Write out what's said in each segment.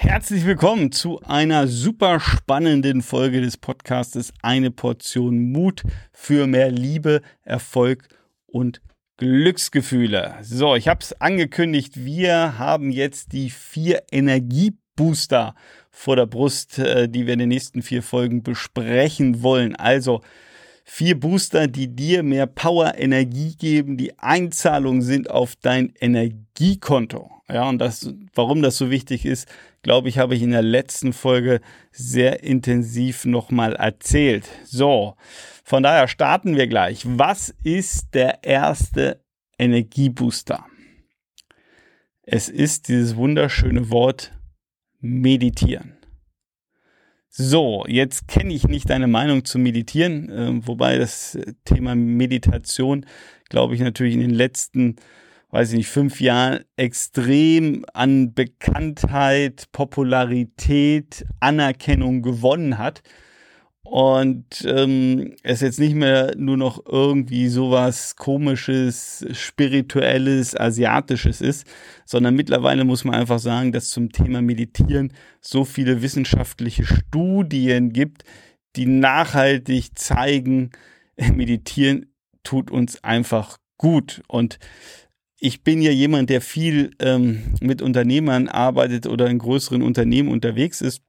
Herzlich willkommen zu einer super spannenden Folge des Podcastes Eine Portion Mut für mehr Liebe, Erfolg und Glücksgefühle. So, ich habe es angekündigt, wir haben jetzt die vier Energiebooster vor der Brust, äh, die wir in den nächsten vier Folgen besprechen wollen. Also vier Booster, die dir mehr Power, Energie geben, die Einzahlungen sind auf dein Energiekonto. Ja, und das, warum das so wichtig ist, glaube ich, habe ich in der letzten Folge sehr intensiv nochmal erzählt. So, von daher starten wir gleich. Was ist der erste Energiebooster? Es ist dieses wunderschöne Wort meditieren. So, jetzt kenne ich nicht deine Meinung zu Meditieren, äh, wobei das Thema Meditation, glaube ich, natürlich in den letzten weiß ich nicht, fünf Jahren extrem an Bekanntheit, Popularität, Anerkennung gewonnen hat. Und ähm, es jetzt nicht mehr nur noch irgendwie sowas komisches, spirituelles, asiatisches ist, sondern mittlerweile muss man einfach sagen, dass zum Thema Meditieren so viele wissenschaftliche Studien gibt, die nachhaltig zeigen, Meditieren tut uns einfach gut. Und ich bin ja jemand, der viel ähm, mit Unternehmern arbeitet oder in größeren Unternehmen unterwegs ist.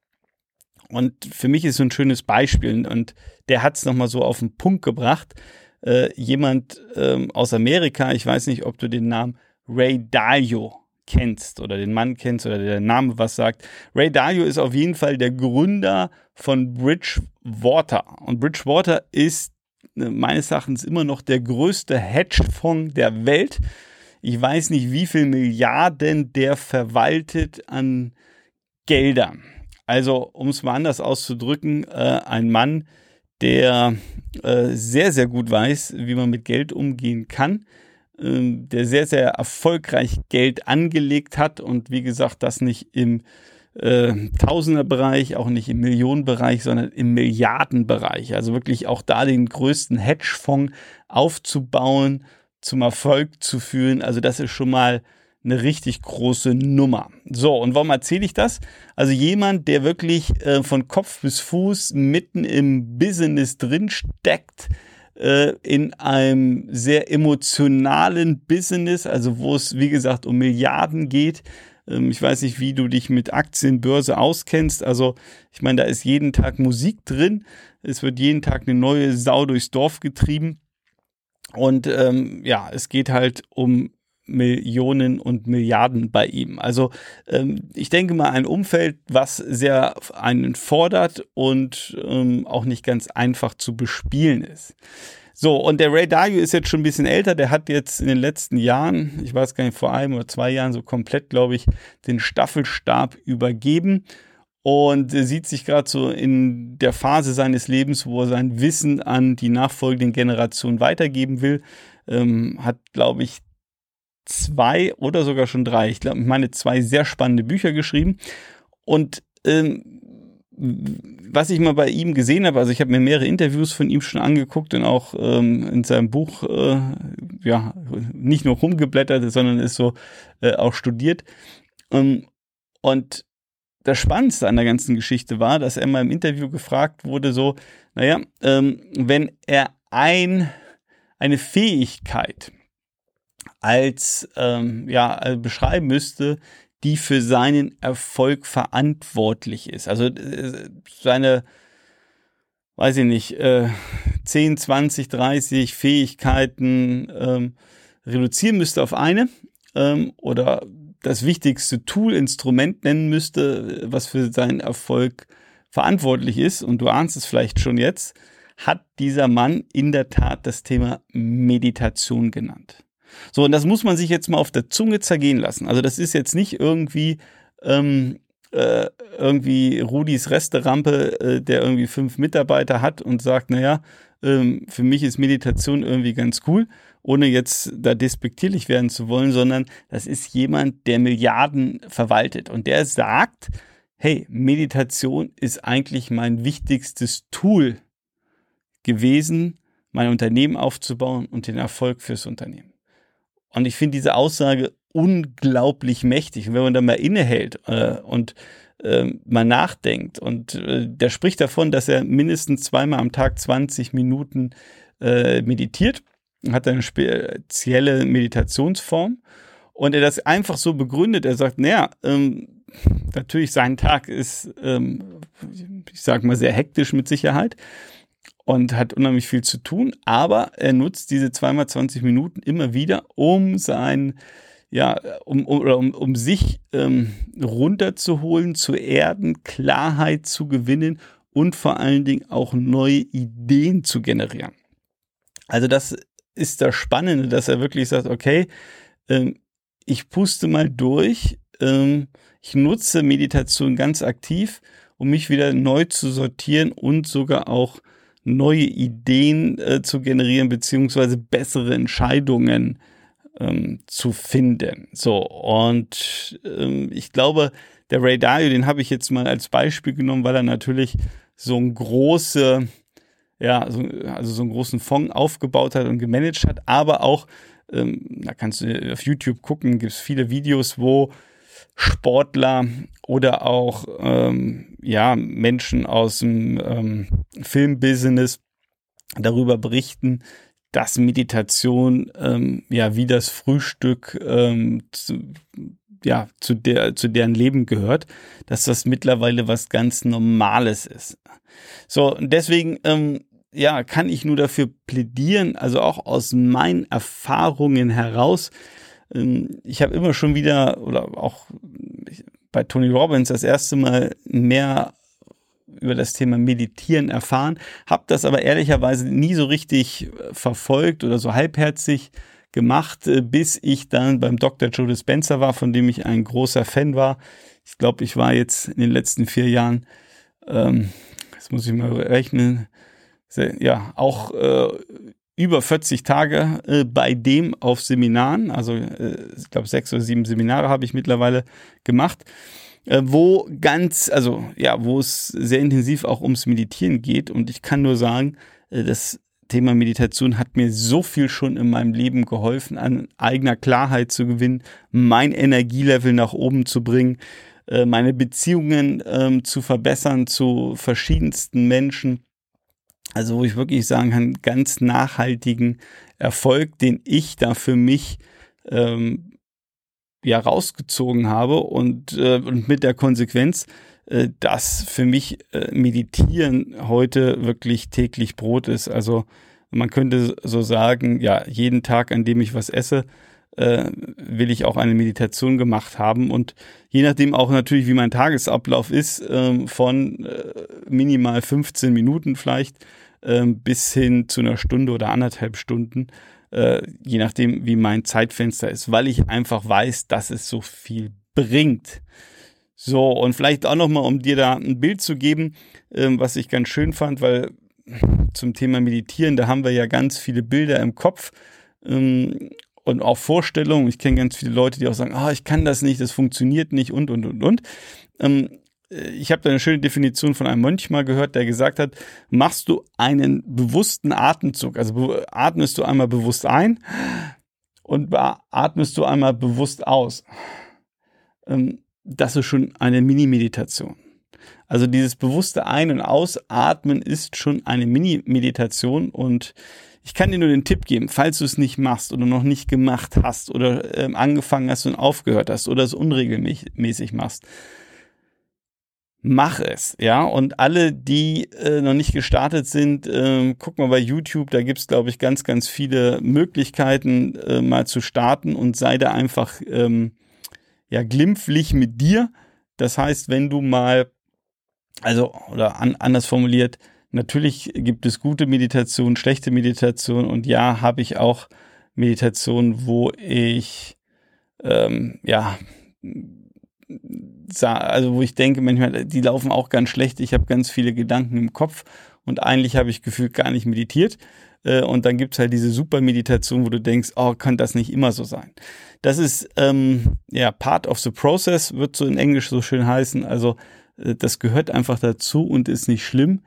Und für mich ist so ein schönes Beispiel und der hat es nochmal so auf den Punkt gebracht. Äh, jemand ähm, aus Amerika, ich weiß nicht, ob du den Namen Ray Dalio kennst oder den Mann kennst oder der Name was sagt. Ray Dalio ist auf jeden Fall der Gründer von Bridgewater. Und Bridgewater ist äh, meines Erachtens immer noch der größte Hedgefonds der Welt ich weiß nicht, wie viel Milliarden der verwaltet an Geldern. Also, um es mal anders auszudrücken, äh, ein Mann, der äh, sehr, sehr gut weiß, wie man mit Geld umgehen kann, äh, der sehr, sehr erfolgreich Geld angelegt hat und wie gesagt, das nicht im äh, Tausenderbereich, auch nicht im Millionenbereich, sondern im Milliardenbereich. Also wirklich auch da den größten Hedgefonds aufzubauen zum Erfolg zu führen. Also das ist schon mal eine richtig große Nummer. So, und warum erzähle ich das? Also jemand, der wirklich äh, von Kopf bis Fuß mitten im Business drin steckt, äh, in einem sehr emotionalen Business, also wo es, wie gesagt, um Milliarden geht. Ähm, ich weiß nicht, wie du dich mit Aktienbörse auskennst. Also, ich meine, da ist jeden Tag Musik drin. Es wird jeden Tag eine neue Sau durchs Dorf getrieben. Und ähm, ja, es geht halt um Millionen und Milliarden bei ihm. Also ähm, ich denke mal ein Umfeld, was sehr einen fordert und ähm, auch nicht ganz einfach zu bespielen ist. So, und der Ray Dalio ist jetzt schon ein bisschen älter, der hat jetzt in den letzten Jahren, ich weiß gar nicht, vor einem oder zwei Jahren so komplett, glaube ich, den Staffelstab übergeben und sieht sich gerade so in der Phase seines Lebens, wo er sein Wissen an die nachfolgenden Generationen weitergeben will. Ähm, hat, glaube ich, zwei oder sogar schon drei, ich glaube, meine zwei sehr spannende Bücher geschrieben. Und ähm, was ich mal bei ihm gesehen habe, also ich habe mir mehrere Interviews von ihm schon angeguckt und auch ähm, in seinem Buch äh, ja nicht nur rumgeblättert, sondern ist so äh, auch studiert. Ähm, und das Spannendste an der ganzen Geschichte war, dass er mal im Interview gefragt wurde, so, naja, ähm, wenn er ein, eine Fähigkeit als, ähm, ja, also beschreiben müsste, die für seinen Erfolg verantwortlich ist. Also äh, seine, weiß ich nicht, äh, 10, 20, 30 Fähigkeiten ähm, reduzieren müsste auf eine ähm, oder das wichtigste Tool, Instrument nennen müsste, was für seinen Erfolg verantwortlich ist, und du ahnst es vielleicht schon jetzt, hat dieser Mann in der Tat das Thema Meditation genannt. So, und das muss man sich jetzt mal auf der Zunge zergehen lassen. Also das ist jetzt nicht irgendwie ähm, äh, irgendwie Rudis Resterampe, äh, der irgendwie fünf Mitarbeiter hat und sagt, naja, ähm, für mich ist Meditation irgendwie ganz cool, ohne jetzt da despektierlich werden zu wollen, sondern das ist jemand, der Milliarden verwaltet und der sagt, hey, Meditation ist eigentlich mein wichtigstes Tool gewesen, mein Unternehmen aufzubauen und den Erfolg fürs Unternehmen. Und ich finde diese Aussage unglaublich mächtig. Und wenn man da mal innehält äh, und äh, mal nachdenkt. Und äh, der spricht davon, dass er mindestens zweimal am Tag 20 Minuten äh, meditiert, hat eine spezielle Meditationsform und er das einfach so begründet. Er sagt, naja, ähm, natürlich sein Tag ist, ähm, ich sag mal, sehr hektisch mit Sicherheit und hat unheimlich viel zu tun, aber er nutzt diese zweimal 20 Minuten immer wieder, um sein ja, um, um, um, sich ähm, runterzuholen, zu erden, Klarheit zu gewinnen und vor allen Dingen auch neue Ideen zu generieren. Also das ist das Spannende, dass er wirklich sagt, okay, ähm, ich puste mal durch, ähm, ich nutze Meditation ganz aktiv, um mich wieder neu zu sortieren und sogar auch neue Ideen äh, zu generieren, beziehungsweise bessere Entscheidungen ähm, zu finden. So, und ähm, ich glaube, der Ray Dalio, den habe ich jetzt mal als Beispiel genommen, weil er natürlich so ein große, ja, so, also so einen großen Fonds aufgebaut hat und gemanagt hat, aber auch, ähm, da kannst du auf YouTube gucken, gibt es viele Videos, wo Sportler oder auch ähm, ja Menschen aus dem ähm, Filmbusiness darüber berichten, dass Meditation ähm, ja wie das Frühstück ähm, zu, ja zu der zu deren Leben gehört, dass das mittlerweile was ganz Normales ist. So deswegen ähm, ja kann ich nur dafür plädieren, also auch aus meinen Erfahrungen heraus. Ähm, ich habe immer schon wieder oder auch bei Tony Robbins das erste Mal mehr über das Thema Meditieren erfahren, habe das aber ehrlicherweise nie so richtig äh, verfolgt oder so halbherzig gemacht, äh, bis ich dann beim Dr. Joe Dispenza war, von dem ich ein großer Fan war. Ich glaube, ich war jetzt in den letzten vier Jahren, ähm, jetzt muss ich mal rechnen, ja, auch äh, über 40 Tage bei dem auf Seminaren. Also ich glaube, sechs oder sieben Seminare habe ich mittlerweile gemacht. Äh, wo ganz, also ja, wo es sehr intensiv auch ums Meditieren geht. Und ich kann nur sagen, äh, das Thema Meditation hat mir so viel schon in meinem Leben geholfen, an eigener Klarheit zu gewinnen, mein Energielevel nach oben zu bringen, äh, meine Beziehungen ähm, zu verbessern zu verschiedensten Menschen. Also wo ich wirklich sagen kann, ganz nachhaltigen Erfolg, den ich da für mich ähm, ja rausgezogen habe und, äh, und mit der Konsequenz, äh, dass für mich äh, Meditieren heute wirklich täglich Brot ist. Also man könnte so sagen, ja, jeden Tag, an dem ich was esse, äh, will ich auch eine Meditation gemacht haben und je nachdem auch natürlich, wie mein Tagesablauf ist, äh, von äh, minimal 15 Minuten vielleicht äh, bis hin zu einer Stunde oder anderthalb Stunden, äh, je nachdem, wie mein Zeitfenster ist, weil ich einfach weiß, dass es so viel bringt. So, und vielleicht auch nochmal, um dir da ein Bild zu geben, ähm, was ich ganz schön fand, weil zum Thema Meditieren, da haben wir ja ganz viele Bilder im Kopf ähm, und auch Vorstellungen. Ich kenne ganz viele Leute, die auch sagen, ah, ich kann das nicht, das funktioniert nicht und, und, und, und. Ähm, äh, ich habe da eine schöne Definition von einem Mönch mal gehört, der gesagt hat, machst du einen bewussten Atemzug, also atmest du einmal bewusst ein und atmest du einmal bewusst aus. Ähm, das ist schon eine Mini-Meditation. Also dieses bewusste Ein- und Ausatmen ist schon eine Mini-Meditation und ich kann dir nur den Tipp geben, falls du es nicht machst oder noch nicht gemacht hast oder ähm, angefangen hast und aufgehört hast oder es unregelmäßig machst, mach es, ja. Und alle, die äh, noch nicht gestartet sind, äh, guck mal bei YouTube, da gibt's glaube ich, ganz, ganz viele Möglichkeiten, äh, mal zu starten und sei da einfach ähm, ja glimpflich mit dir. Das heißt, wenn du mal, also, oder an, anders formuliert, natürlich gibt es gute Meditation, schlechte Meditation und ja, habe ich auch Meditation, wo ich ähm, ja also wo ich denke, manchmal, die laufen auch ganz schlecht. Ich habe ganz viele Gedanken im Kopf und eigentlich habe ich gefühlt gar nicht meditiert. Äh, und dann gibt's halt diese super Meditation, wo du denkst, oh, kann das nicht immer so sein. Das ist ähm, ja part of the process, wird so in Englisch so schön heißen. Also äh, das gehört einfach dazu und ist nicht schlimm.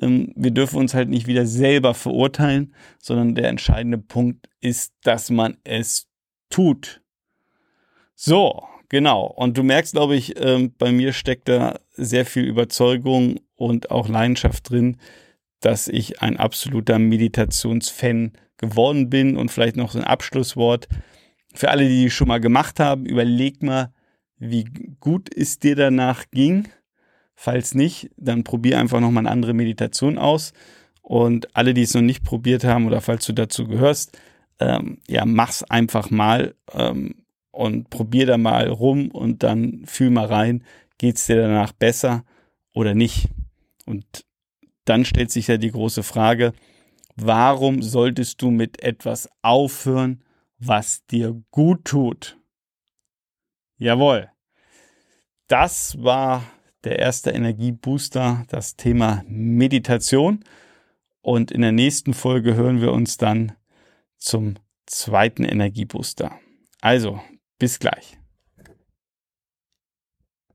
Ähm, wir dürfen uns halt nicht wieder selber verurteilen, sondern der entscheidende Punkt ist, dass man es tut. So, genau. Und du merkst, glaube ich, ähm, bei mir steckt da sehr viel Überzeugung und auch Leidenschaft drin, dass ich ein absoluter Meditationsfan geworden bin. Und vielleicht noch so ein Abschlusswort. Für alle, die schon mal gemacht haben, überleg mal, wie gut es dir danach ging. Falls nicht, dann probier einfach nochmal eine andere Meditation aus. Und alle, die es noch nicht probiert haben oder falls du dazu gehörst, ähm, ja, mach's einfach mal ähm, und probier da mal rum und dann fühl mal rein, geht's dir danach besser oder nicht. Und dann stellt sich ja die große Frage, warum solltest du mit etwas aufhören, was dir gut tut? Jawohl. Das war der erste Energiebooster, das Thema Meditation. Und in der nächsten Folge hören wir uns dann zum zweiten Energiebooster. Also, bis gleich.